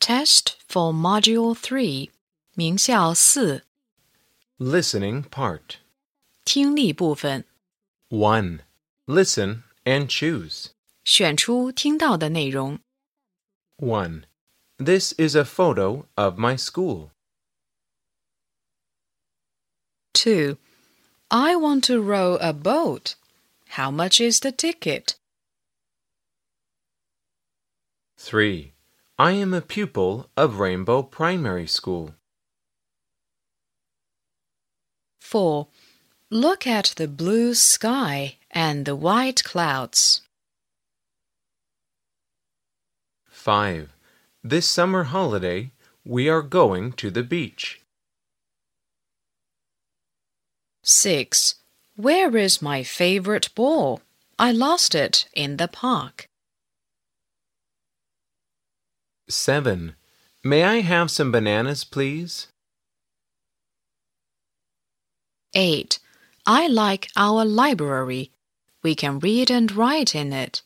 Test for Module 3, 名校四 Listening part. 听力部分， 1. Listen and choose. 选出听到的内容。 1. This is a photo of my school. 2. I want to row a boat. How much is the ticket? 3. I am a pupil of Rainbow Primary School. 4. Look at the blue sky and the white clouds. 5. This summer holiday, we are going to the beach. 6. Where is my favorite ball? I lost it in the park. 7. May I have some bananas, please? 8. I like our library. We can read and write in it.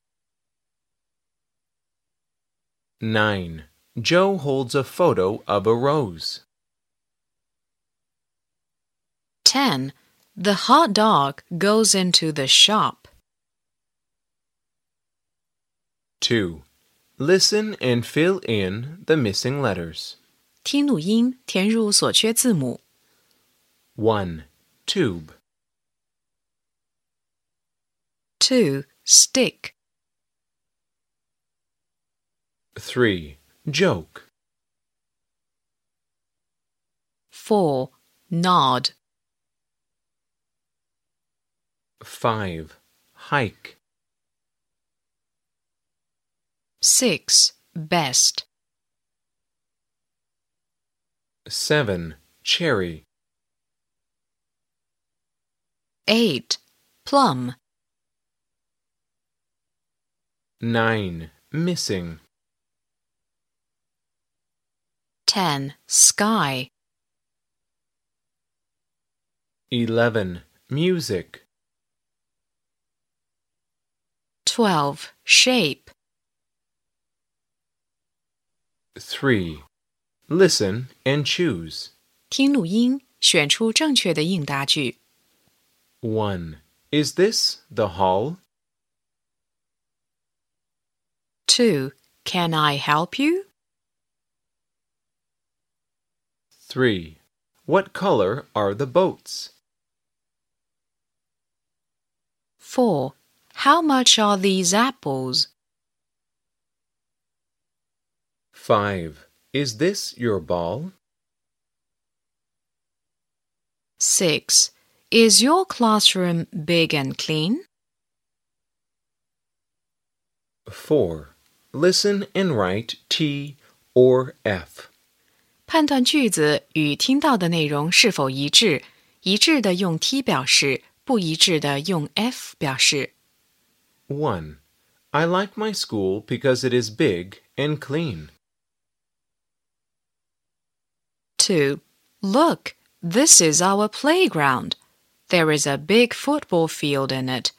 9. Joe holds a photo of a rose. 10. The hot dog goes into the shop. 2. Listen and fill in the missing letters. 听录音，填入所缺字母。 1. Tube. 2. Stick. 3. Joke. 4. Nod. 5. Hike. 6. Best. 7. Cherry. 8. Plum. 9. Missing. 10. Sky. 11. Music. 12. Shape. 3. Listen and choose. 听录音，选出正确的应答句。 1. Is this the hall? 2. Can I help you? 3. What color are the boats? 4. How much are these apples? 5. Is this your ball? 6. Is your classroom big and clean? 4. Listen and write T or F. 判断句子与听到的内容是否一致，一致的用 T 表示，不一致的用 F 表示。 1. I like my school because it is big and clean. 2. Look, this is our playground. There is a big football field in it.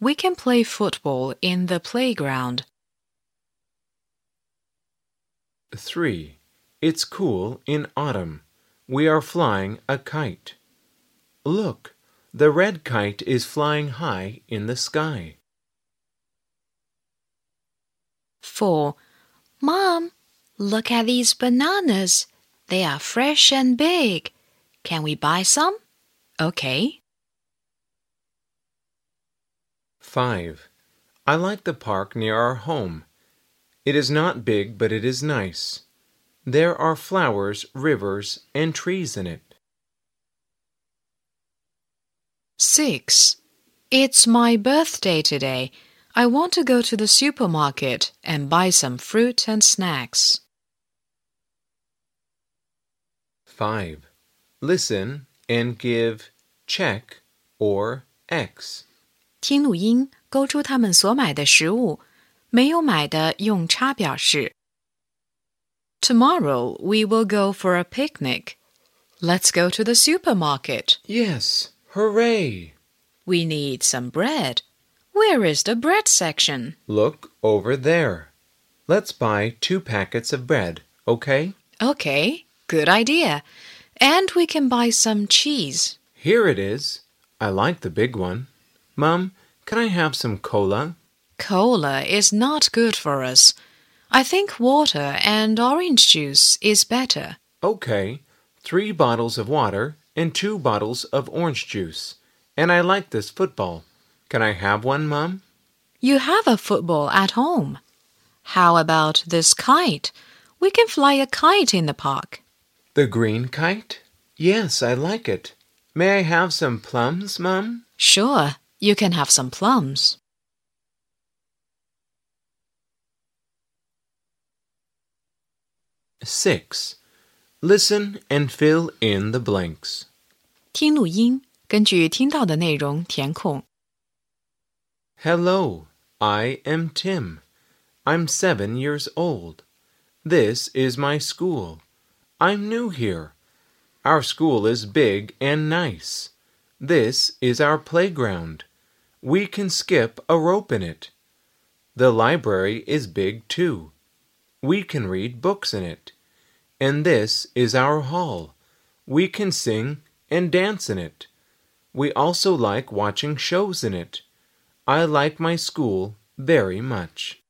We can play football in the playground. 3. It's cool in autumn. We are flying a kite. Look, the red kite is flying high in the sky. 4. Mom, look at these bananas. They are fresh and big. Can we buy some? Okay. 5. I like the park near our home. It is not big, but it is nice. There are flowers, rivers, and trees in it. 6. It's my birthday today. I want to go to the supermarket and buy some fruit and snacks. 5. Listen and give check or X. 听录音，勾出他们所买的食物，没有买的用叉表示。Tomorrow we will go for a picnic. Let's go to the supermarket. Yes, hooray! We need some bread. Where is the bread section? Look over there. Let's buy two packets of bread, okay? Okay, good idea. And we can buy some cheese. Here it is. I like the big one. Mum, can I have some cola? Cola is not good for us. I think water and orange juice is better. Okay, three bottles of water and two bottles of orange juice. And I like this football. Can I have one, Mum? You have a football at home. How about this kite? We can fly a kite in the park. The green kite? Yes, I like it. May I have some plums, Mum? Sure, you can have some plums. Six. Listen and fill in the blanks. 听录音，根据听到的内容填空。 Hello, I am Tim. I'm seven years old. This is my school. I'm new here. Our school is big and nice. This is our playground. We can skip a rope in it. The library is big too. We can read books in it. And this is our hall. We can sing and dance in it. We also like watching shows in it. I like my school very much.